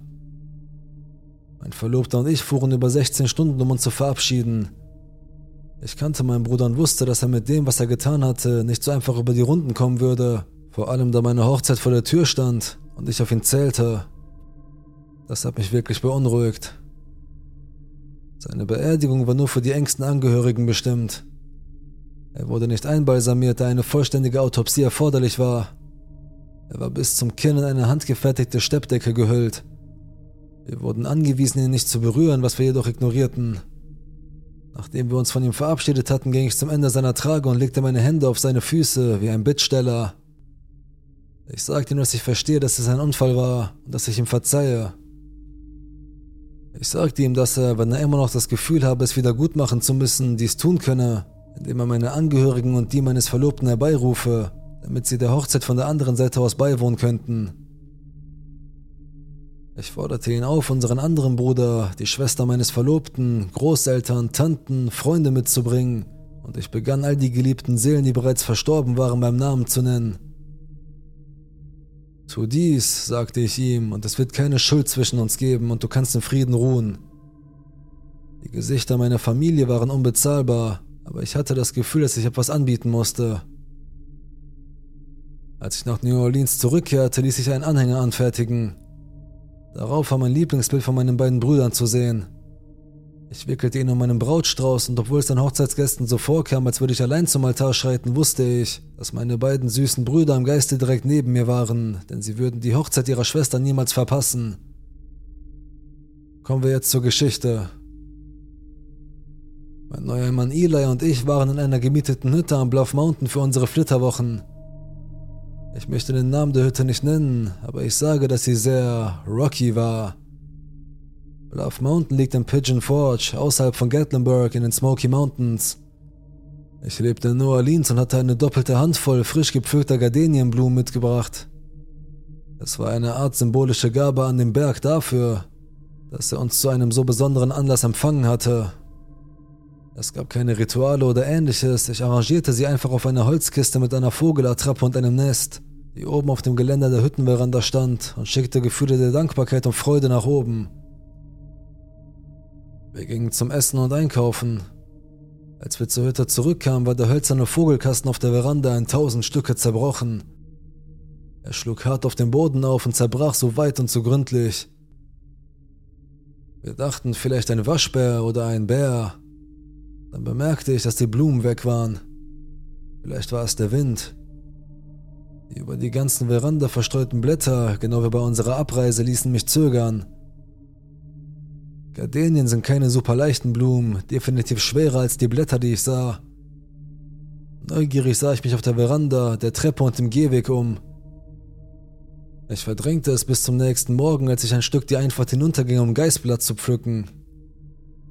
Mein Verlobter und ich fuhren über 16 Stunden, um uns zu verabschieden. Ich kannte meinen Bruder und wusste, dass er mit dem, was er getan hatte, nicht so einfach über die Runden kommen würde, vor allem da meine Hochzeit vor der Tür stand und ich auf ihn zählte. Das hat mich wirklich beunruhigt. Seine Beerdigung war nur für die engsten Angehörigen bestimmt. Er wurde nicht einbalsamiert, da eine vollständige Autopsie erforderlich war. Er war bis zum Kinn in eine handgefertigte Steppdecke gehüllt. Wir wurden angewiesen, ihn nicht zu berühren, was wir jedoch ignorierten. Nachdem wir uns von ihm verabschiedet hatten, ging ich zum Ende seiner Trage und legte meine Hände auf seine Füße wie ein Bittsteller. Ich sagte ihm, dass ich verstehe, dass es ein Unfall war und dass ich ihm verzeihe. Ich sagte ihm, dass er, wenn er immer noch das Gefühl habe, es wieder gut machen zu müssen, dies tun könne, indem er meine Angehörigen und die meines Verlobten herbeirufe, damit sie der Hochzeit von der anderen Seite aus beiwohnen könnten. Ich forderte ihn auf, unseren anderen Bruder, die Schwester meines Verlobten, Großeltern, Tanten, Freunde mitzubringen, und ich begann all die geliebten Seelen, die bereits verstorben waren, beim Namen zu nennen. Tu dies, sagte ich ihm, und es wird keine Schuld zwischen uns geben, und du kannst in Frieden ruhen. Die Gesichter meiner Familie waren unbezahlbar, aber ich hatte das Gefühl, dass ich etwas anbieten musste. Als ich nach New Orleans zurückkehrte, ließ ich einen Anhänger anfertigen, Darauf war mein Lieblingsbild von meinen beiden Brüdern zu sehen. Ich wickelte ihn um meinen Brautstrauß und obwohl es den Hochzeitsgästen so vorkam, als würde ich allein zum Altar schreiten, wusste ich, dass meine beiden süßen Brüder im Geiste direkt neben mir waren, denn sie würden die Hochzeit ihrer Schwester niemals verpassen. Kommen wir jetzt zur Geschichte. Mein neuer Mann Eli und ich waren in einer gemieteten Hütte am Bluff Mountain für unsere Flitterwochen. Ich möchte den Namen der Hütte nicht nennen, aber ich sage, dass sie sehr rocky war. Bluff Mountain liegt in Pigeon Forge, außerhalb von Gatlinburg in den Smoky Mountains. Ich lebte in New Orleans und hatte eine doppelte Handvoll frisch gepflückter Gardenienblumen mitgebracht. Es war eine Art symbolische Gabe an den Berg dafür, dass er uns zu einem so besonderen Anlass empfangen hatte. Es gab keine Rituale oder ähnliches, ich arrangierte sie einfach auf einer Holzkiste mit einer Vogelattrappe und einem Nest, die oben auf dem Geländer der Hüttenveranda stand und schickte Gefühle der Dankbarkeit und Freude nach oben. Wir gingen zum Essen und Einkaufen. Als wir zur Hütte zurückkamen, war der hölzerne Vogelkasten auf der Veranda in tausend Stücke zerbrochen. Er schlug hart auf den Boden auf und zerbrach so weit und so gründlich. Wir dachten vielleicht ein Waschbär oder ein Bär, dann bemerkte ich, dass die Blumen weg waren. Vielleicht war es der Wind. Die über die ganzen Veranda verstreuten Blätter, genau wie bei unserer Abreise, ließen mich zögern. Gardenien sind keine super leichten Blumen, definitiv schwerer als die Blätter, die ich sah. Neugierig sah ich mich auf der Veranda, der Treppe und dem Gehweg um. Ich verdrängte es bis zum nächsten Morgen, als ich ein Stück die Einfahrt hinunterging, um Geißblatt zu pflücken.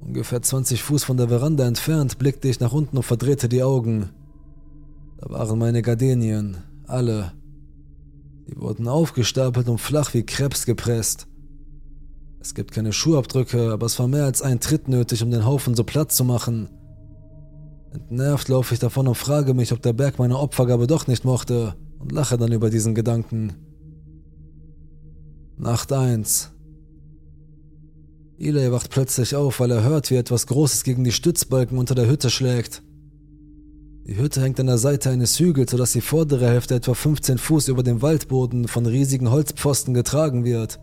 Ungefähr 20 Fuß von der Veranda entfernt blickte ich nach unten und verdrehte die Augen. Da waren meine Gardenien, alle. Die wurden aufgestapelt und flach wie Krebs gepresst. Es gibt keine Schuhabdrücke, aber es war mehr als ein Tritt nötig, um den Haufen so platt zu machen. Entnervt laufe ich davon und frage mich, ob der Berg meine Opfergabe doch nicht mochte und lache dann über diesen Gedanken. Nacht 1. Eli wacht plötzlich auf, weil er hört, wie etwas Großes gegen die Stützbalken unter der Hütte schlägt. Die Hütte hängt an der Seite eines Hügels, sodass die vordere Hälfte etwa 15 Fuß über dem Waldboden von riesigen Holzpfosten getragen wird.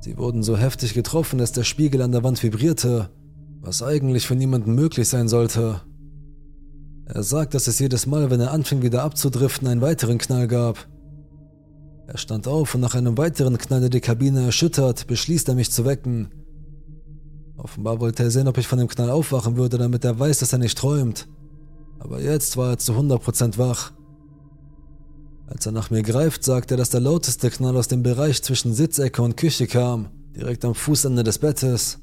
Sie wurden so heftig getroffen, dass der Spiegel an der Wand vibrierte, was eigentlich für niemanden möglich sein sollte. Er sagt, dass es jedes Mal, wenn er anfing wieder abzudriften, einen weiteren Knall gab. Er stand auf und nach einem weiteren Knall, der die Kabine erschüttert, beschließt er mich zu wecken. Offenbar wollte er sehen, ob ich von dem Knall aufwachen würde, damit er weiß, dass er nicht träumt. Aber jetzt war er zu 100% wach. Als er nach mir greift, sagt er, dass der lauteste Knall aus dem Bereich zwischen Sitzecke und Küche kam, direkt am Fußende des Bettes.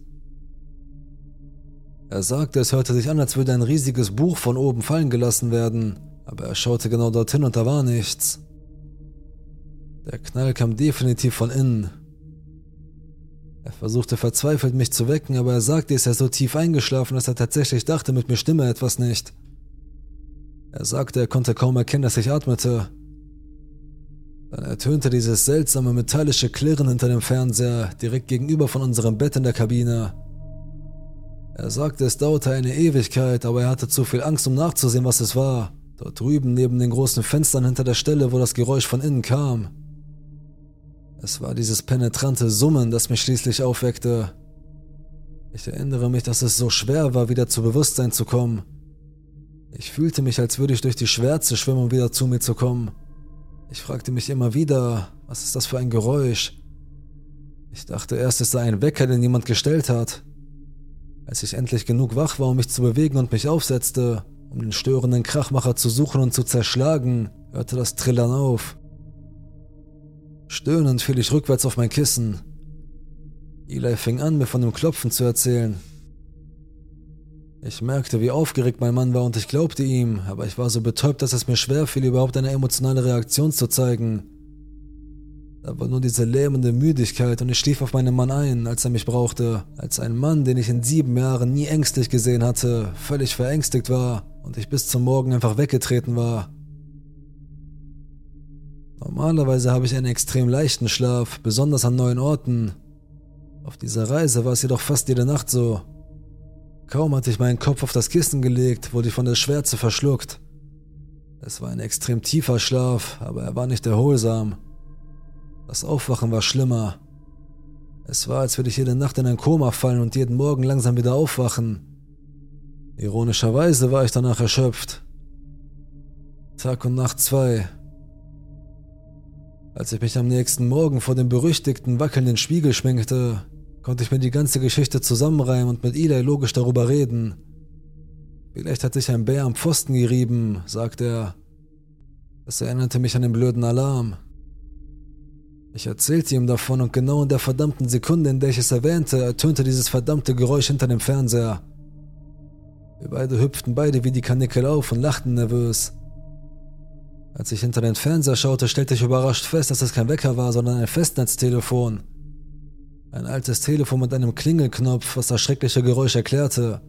Er sagte, es hörte sich an, als würde ein riesiges Buch von oben fallen gelassen werden, aber er schaute genau dorthin und da war nichts. Der Knall kam definitiv von innen. Er versuchte verzweifelt, mich zu wecken, aber er sagte, er sei so tief eingeschlafen, dass er tatsächlich dachte, mit mir stimme etwas nicht. Er sagte, er konnte kaum erkennen, dass ich atmete. Dann ertönte dieses seltsame metallische Klirren hinter dem Fernseher, direkt gegenüber von unserem Bett in der Kabine. Er sagte, es dauerte eine Ewigkeit, aber er hatte zu viel Angst, um nachzusehen, was es war. Dort drüben neben den großen Fenstern hinter der Stelle, wo das Geräusch von innen kam. Es war dieses penetrante Summen, das mich schließlich aufweckte. Ich erinnere mich, dass es so schwer war, wieder zu Bewusstsein zu kommen. Ich fühlte mich, als würde ich durch die Schwärze schwimmen, um wieder zu mir zu kommen. Ich fragte mich immer wieder, was ist das für ein Geräusch? Ich dachte erst, es sei ein Wecker, den jemand gestellt hat. Als ich endlich genug wach war, um mich zu bewegen und mich aufsetzte, um den störenden Krachmacher zu suchen und zu zerschlagen, hörte das Trillern auf. Stöhnend fiel ich rückwärts auf mein Kissen. Eli fing an, mir von dem Klopfen zu erzählen. Ich merkte, wie aufgeregt mein Mann war und ich glaubte ihm, aber ich war so betäubt, dass es mir schwer fiel, überhaupt eine emotionale Reaktion zu zeigen. Da war nur diese lähmende Müdigkeit und ich schlief auf meinen Mann ein, als er mich brauchte, als ein Mann, den ich in sieben Jahren nie ängstlich gesehen hatte, völlig verängstigt war und ich bis zum Morgen einfach weggetreten war. Normalerweise habe ich einen extrem leichten Schlaf, besonders an neuen Orten. Auf dieser Reise war es jedoch fast jede Nacht so. Kaum hatte ich meinen Kopf auf das Kissen gelegt, wurde ich von der Schwärze verschluckt. Es war ein extrem tiefer Schlaf, aber er war nicht erholsam. Das Aufwachen war schlimmer. Es war, als würde ich jede Nacht in ein Koma fallen und jeden Morgen langsam wieder aufwachen. Ironischerweise war ich danach erschöpft. Tag und Nacht zwei. Als ich mich am nächsten Morgen vor dem berüchtigten wackelnden Spiegel schminkte, konnte ich mir die ganze Geschichte zusammenreimen und mit Eli logisch darüber reden. Vielleicht hat sich ein Bär am Pfosten gerieben, sagte er. Das erinnerte mich an den blöden Alarm. Ich erzählte ihm davon und genau in der verdammten Sekunde, in der ich es erwähnte, ertönte dieses verdammte Geräusch hinter dem Fernseher. Wir beide hüpften beide wie die Kanickel auf und lachten nervös. Als ich hinter den Fernseher schaute, stellte ich überrascht fest, dass es kein Wecker war, sondern ein Festnetztelefon. Ein altes Telefon mit einem Klingelknopf, was das schreckliche Geräusch erklärte.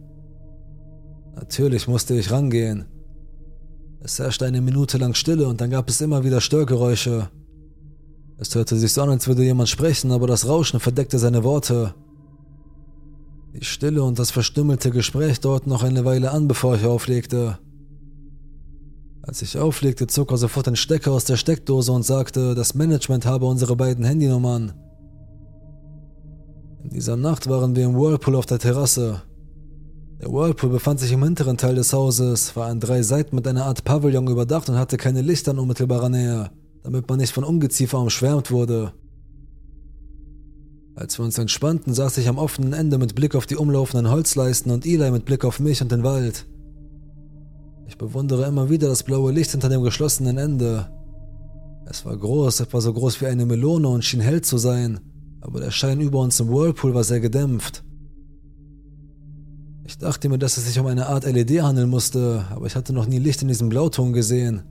Natürlich musste ich rangehen. Es herrschte eine Minute lang Stille und dann gab es immer wieder Störgeräusche. Es hörte sich so an, als würde jemand sprechen, aber das Rauschen verdeckte seine Worte. Die Stille und das verstümmelte Gespräch dauerten noch eine Weile an, bevor ich auflegte. Als ich auflegte, zog er sofort den Stecker aus der Steckdose und sagte, das Management habe unsere beiden Handynummern. In dieser Nacht waren wir im Whirlpool auf der Terrasse. Der Whirlpool befand sich im hinteren Teil des Hauses, war an drei Seiten mit einer Art Pavillon überdacht und hatte keine Lichter in unmittelbarer Nähe damit man nicht von Ungeziefer umschwärmt wurde. Als wir uns entspannten, saß ich am offenen Ende mit Blick auf die umlaufenden Holzleisten und Eli mit Blick auf mich und den Wald. Ich bewundere immer wieder das blaue Licht hinter dem geschlossenen Ende. Es war groß, etwa so groß wie eine Melone und schien hell zu sein, aber der Schein über uns im Whirlpool war sehr gedämpft. Ich dachte mir, dass es sich um eine Art LED handeln musste, aber ich hatte noch nie Licht in diesem Blauton gesehen.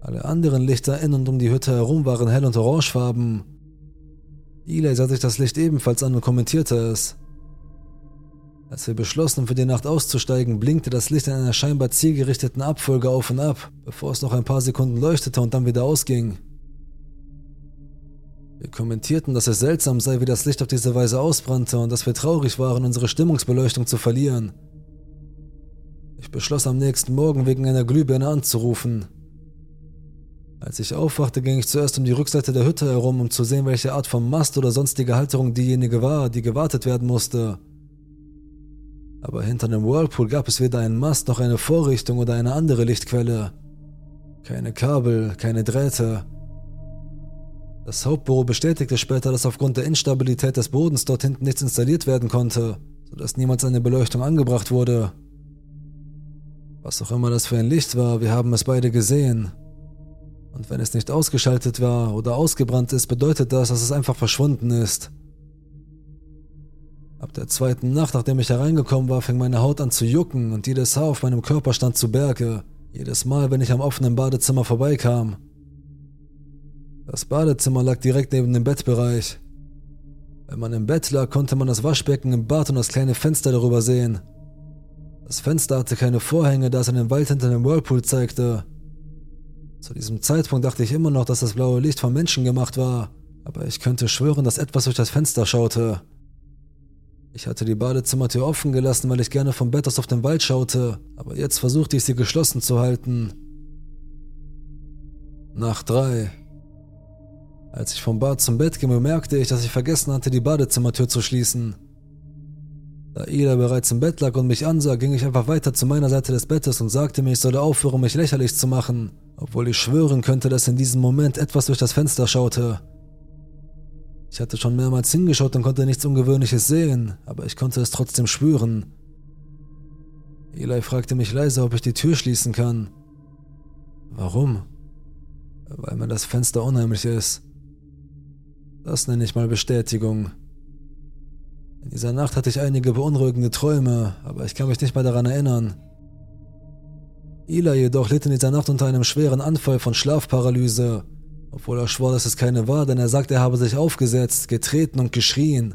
Alle anderen Lichter in und um die Hütte herum waren hell und orangefarben. Eli sah sich das Licht ebenfalls an und kommentierte es. Als wir beschlossen, für die Nacht auszusteigen, blinkte das Licht in einer scheinbar zielgerichteten Abfolge auf und ab, bevor es noch ein paar Sekunden leuchtete und dann wieder ausging. Wir kommentierten, dass es seltsam sei, wie das Licht auf diese Weise ausbrannte und dass wir traurig waren, unsere Stimmungsbeleuchtung zu verlieren. Ich beschloss am nächsten Morgen wegen einer Glühbirne anzurufen. Als ich aufwachte, ging ich zuerst um die Rückseite der Hütte herum, um zu sehen, welche Art von Mast oder sonstige Halterung diejenige war, die gewartet werden musste. Aber hinter dem Whirlpool gab es weder einen Mast noch eine Vorrichtung oder eine andere Lichtquelle. Keine Kabel, keine Drähte. Das Hauptbüro bestätigte später, dass aufgrund der Instabilität des Bodens dort hinten nichts installiert werden konnte, sodass niemals eine Beleuchtung angebracht wurde. Was auch immer das für ein Licht war, wir haben es beide gesehen. Und wenn es nicht ausgeschaltet war oder ausgebrannt ist, bedeutet das, dass es einfach verschwunden ist. Ab der zweiten Nacht, nachdem ich hereingekommen war, fing meine Haut an zu jucken und jedes Haar auf meinem Körper stand zu Berge. Jedes Mal, wenn ich am offenen Badezimmer vorbeikam. Das Badezimmer lag direkt neben dem Bettbereich. Wenn man im Bett lag, konnte man das Waschbecken im Bad und das kleine Fenster darüber sehen. Das Fenster hatte keine Vorhänge, da es einen Wald hinter dem Whirlpool zeigte. Zu diesem Zeitpunkt dachte ich immer noch, dass das blaue Licht vom Menschen gemacht war, aber ich könnte schwören, dass etwas durch das Fenster schaute. Ich hatte die Badezimmertür offen gelassen, weil ich gerne vom Bett aus auf den Wald schaute, aber jetzt versuchte ich sie geschlossen zu halten. Nach drei. Als ich vom Bad zum Bett ging, bemerkte ich, dass ich vergessen hatte, die Badezimmertür zu schließen. Da Ida bereits im Bett lag und mich ansah, ging ich einfach weiter zu meiner Seite des Bettes und sagte mir, ich solle aufhören, mich lächerlich zu machen obwohl ich schwören könnte, dass in diesem Moment etwas durch das Fenster schaute. Ich hatte schon mehrmals hingeschaut und konnte nichts Ungewöhnliches sehen, aber ich konnte es trotzdem spüren. Eli fragte mich leise, ob ich die Tür schließen kann. Warum? Weil mir das Fenster unheimlich ist. Das nenne ich mal Bestätigung. In dieser Nacht hatte ich einige beunruhigende Träume, aber ich kann mich nicht mehr daran erinnern. Ila jedoch litt in dieser Nacht unter einem schweren Anfall von Schlafparalyse, obwohl er schwor, dass es keine war, denn er sagte, er habe sich aufgesetzt, getreten und geschrien.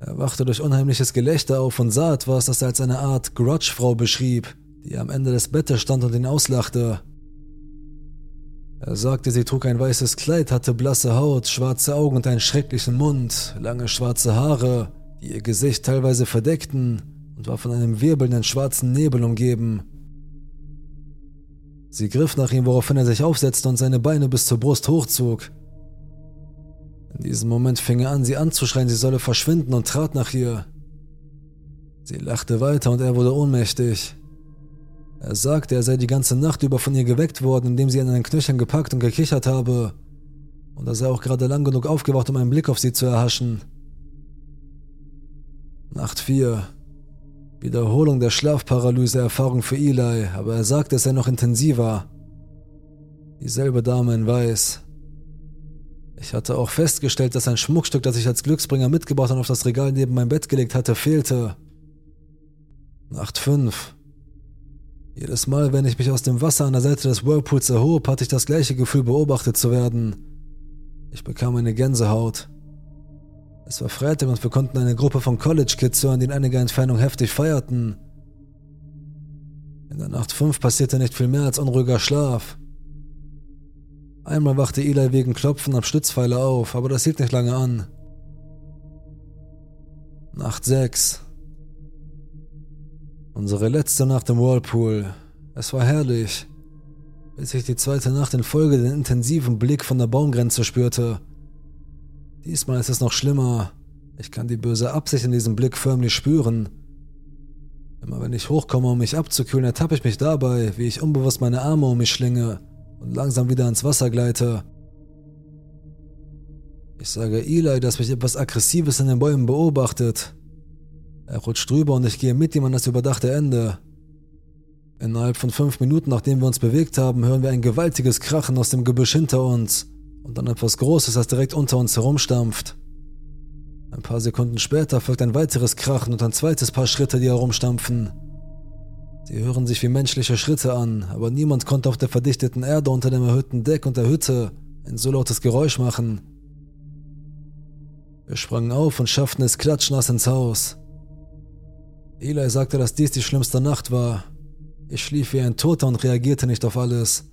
Er wachte durch unheimliches Gelächter auf und sah etwas, das er als eine Art Grudge-Frau beschrieb, die am Ende des Bettes stand und ihn auslachte. Er sagte, sie trug ein weißes Kleid, hatte blasse Haut, schwarze Augen und einen schrecklichen Mund, lange schwarze Haare, die ihr Gesicht teilweise verdeckten und war von einem wirbelnden schwarzen Nebel umgeben. Sie griff nach ihm, woraufhin er sich aufsetzte und seine Beine bis zur Brust hochzog. In diesem Moment fing er an, sie anzuschreien, sie solle verschwinden und trat nach ihr. Sie lachte weiter und er wurde ohnmächtig. Er sagte, er sei die ganze Nacht über von ihr geweckt worden, indem sie an den Knöcheln gepackt und gekichert habe. Und er sei auch gerade lang genug aufgewacht, um einen Blick auf sie zu erhaschen. Nacht 4. Wiederholung der Schlafparalyse-Erfahrung für Eli, aber er sagte, es sei noch intensiver. Dieselbe Dame in Weiß. Ich hatte auch festgestellt, dass ein Schmuckstück, das ich als Glücksbringer mitgebracht und auf das Regal neben mein Bett gelegt hatte, fehlte. Nacht 5. Jedes Mal, wenn ich mich aus dem Wasser an der Seite des Whirlpools erhob, hatte ich das gleiche Gefühl, beobachtet zu werden. Ich bekam eine Gänsehaut. Es war Freitag und wir konnten eine Gruppe von College-Kids hören, die in einiger Entfernung heftig feierten. In der Nacht 5 passierte nicht viel mehr als unruhiger Schlaf. Einmal wachte Eli wegen Klopfen am Stützpfeiler auf, aber das hielt nicht lange an. Nacht 6. Unsere letzte Nacht im Whirlpool. Es war herrlich, bis ich die zweite Nacht in Folge den intensiven Blick von der Baumgrenze spürte. Diesmal ist es noch schlimmer. Ich kann die böse Absicht in diesem Blick förmlich spüren. Immer wenn ich hochkomme, um mich abzukühlen, ertappe ich mich dabei, wie ich unbewusst meine Arme um mich schlinge und langsam wieder ins Wasser gleite. Ich sage Eli, dass mich etwas Aggressives in den Bäumen beobachtet. Er rutscht drüber und ich gehe mit ihm an das überdachte Ende. Innerhalb von fünf Minuten, nachdem wir uns bewegt haben, hören wir ein gewaltiges Krachen aus dem Gebüsch hinter uns und dann etwas Großes, das direkt unter uns herumstampft. Ein paar Sekunden später folgt ein weiteres Krachen und ein zweites Paar Schritte, die herumstampfen. Sie hören sich wie menschliche Schritte an, aber niemand konnte auf der verdichteten Erde unter dem erhöhten Deck und der Hütte ein so lautes Geräusch machen. Wir sprangen auf und schafften es klatschnass ins Haus. Eli sagte, dass dies die schlimmste Nacht war. Ich schlief wie ein Toter und reagierte nicht auf alles.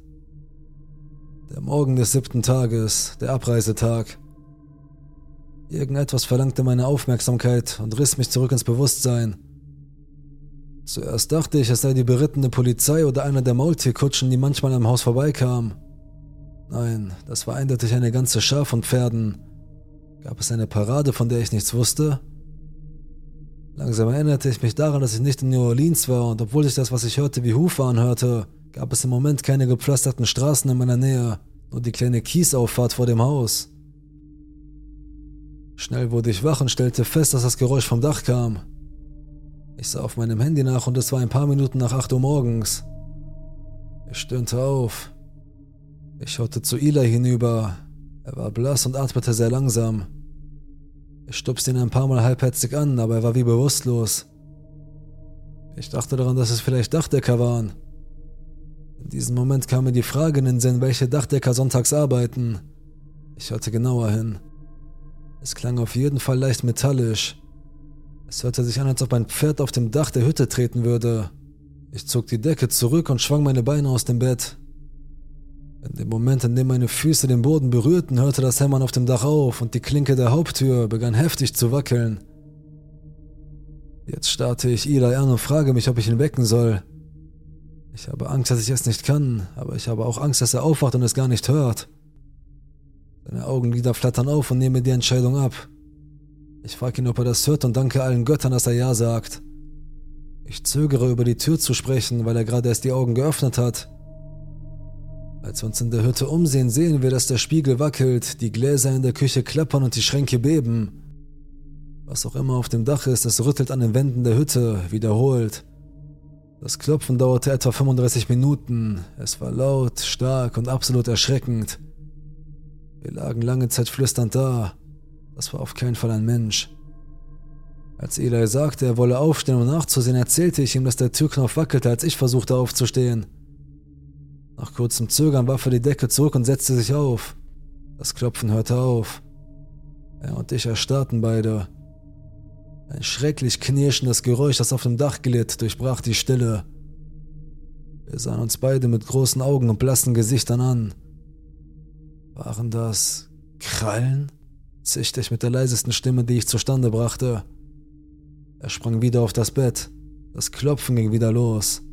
Der Morgen des siebten Tages, der Abreisetag. Irgendetwas verlangte meine Aufmerksamkeit und riss mich zurück ins Bewusstsein. Zuerst dachte ich, es sei die berittene Polizei oder einer der Maultierkutschen, die manchmal am Haus vorbeikam. Nein, das war eindeutig eine ganze Schar von Pferden. Gab es eine Parade, von der ich nichts wusste? Langsam erinnerte ich mich daran, dass ich nicht in New Orleans war und obwohl sich das, was ich hörte, wie Hufe anhörte, gab es im Moment keine gepflasterten Straßen in meiner Nähe, nur die kleine Kiesauffahrt vor dem Haus. Schnell wurde ich wach und stellte fest, dass das Geräusch vom Dach kam. Ich sah auf meinem Handy nach und es war ein paar Minuten nach 8 Uhr morgens. Ich stöhnte auf. Ich schaute zu Eli hinüber. Er war blass und atmete sehr langsam. Ich stupste ihn ein paar Mal halbherzig an, aber er war wie bewusstlos. Ich dachte daran, dass es vielleicht Dachdecker waren. In diesem Moment kam mir die Frage in den Sinn, welche Dachdecker sonntags arbeiten. Ich hörte genauer hin. Es klang auf jeden Fall leicht metallisch. Es hörte sich an, als ob ein Pferd auf dem Dach der Hütte treten würde. Ich zog die Decke zurück und schwang meine Beine aus dem Bett. In dem Moment, in dem meine Füße den Boden berührten, hörte das Hämmern auf dem Dach auf und die Klinke der Haupttür begann heftig zu wackeln. Jetzt starrte ich Eli an und frage mich, ob ich ihn wecken soll. Ich habe Angst, dass ich es nicht kann, aber ich habe auch Angst, dass er aufwacht und es gar nicht hört. Seine Augenlider flattern auf und nehme die Entscheidung ab. Ich frage ihn, ob er das hört und danke allen Göttern, dass er Ja sagt. Ich zögere über die Tür zu sprechen, weil er gerade erst die Augen geöffnet hat. Als wir uns in der Hütte umsehen, sehen wir, dass der Spiegel wackelt, die Gläser in der Küche klappern und die Schränke beben. Was auch immer auf dem Dach ist, es rüttelt an den Wänden der Hütte, wiederholt. Das Klopfen dauerte etwa 35 Minuten. Es war laut, stark und absolut erschreckend. Wir lagen lange Zeit flüsternd da. Das war auf keinen Fall ein Mensch. Als Eli sagte, er wolle aufstehen, um nachzusehen, erzählte ich ihm, dass der Türknopf wackelte, als ich versuchte aufzustehen. Nach kurzem Zögern warf er die Decke zurück und setzte sich auf. Das Klopfen hörte auf. Er und ich erstarrten beide. Ein schrecklich knirschendes Geräusch, das auf dem Dach glitt, durchbrach die Stille. Wir sahen uns beide mit großen Augen und blassen Gesichtern an. Waren das Krallen? zischte ich mit der leisesten Stimme, die ich zustande brachte. Er sprang wieder auf das Bett. Das Klopfen ging wieder los.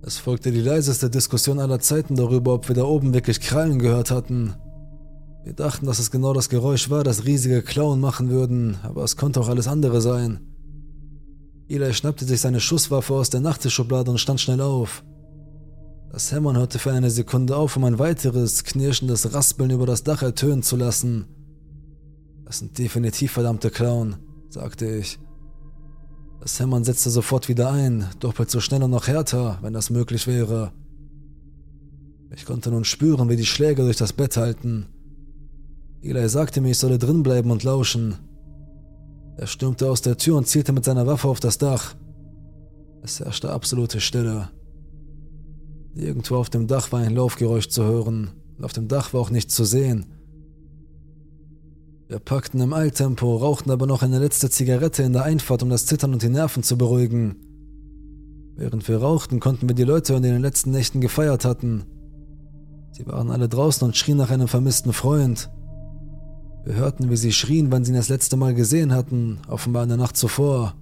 Es folgte die leiseste Diskussion aller Zeiten darüber, ob wir da oben wirklich Krallen gehört hatten. Wir dachten, dass es genau das Geräusch war, das riesige Klauen machen würden, aber es konnte auch alles andere sein. Eli schnappte sich seine Schusswaffe aus der Nachttischschublade und stand schnell auf. Das Hämmern hörte für eine Sekunde auf, um ein weiteres, knirschendes Raspeln über das Dach ertönen zu lassen. Das sind definitiv verdammte Clown, sagte ich. Das Hämmern setzte sofort wieder ein, doppelt so schnell und noch härter, wenn das möglich wäre. Ich konnte nun spüren, wie die Schläge durch das Bett halten. Eli sagte mir, ich solle drinbleiben und lauschen. Er stürmte aus der Tür und zielte mit seiner Waffe auf das Dach. Es herrschte absolute Stille. Irgendwo auf dem Dach war ein Laufgeräusch zu hören, und auf dem Dach war auch nichts zu sehen. Wir packten im Eiltempo, rauchten aber noch eine letzte Zigarette in der Einfahrt, um das Zittern und die Nerven zu beruhigen. Während wir rauchten, konnten wir die Leute hören, die in den letzten Nächten gefeiert hatten. Sie waren alle draußen und schrien nach einem vermissten Freund. Wir hörten, wie sie schrien, wann sie ihn das letzte Mal gesehen hatten, offenbar in der Nacht zuvor.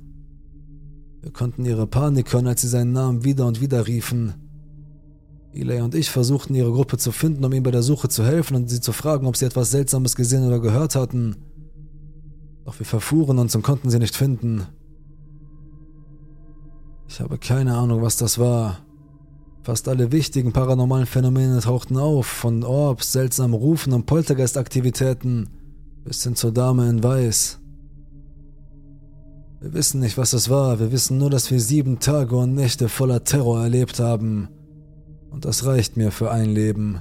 Wir konnten ihre Panik hören, als sie seinen Namen wieder und wieder riefen. Eli und ich versuchten ihre Gruppe zu finden, um ihnen bei der Suche zu helfen und sie zu fragen, ob sie etwas Seltsames gesehen oder gehört hatten. Doch wir verfuhren uns und konnten sie nicht finden. Ich habe keine Ahnung, was das war. Fast alle wichtigen paranormalen Phänomene tauchten auf, von Orbs, seltsamen Rufen und Poltergeistaktivitäten bis hin zur Dame in Weiß. Wir wissen nicht, was es war, wir wissen nur, dass wir sieben Tage und Nächte voller Terror erlebt haben. Und das reicht mir für ein Leben.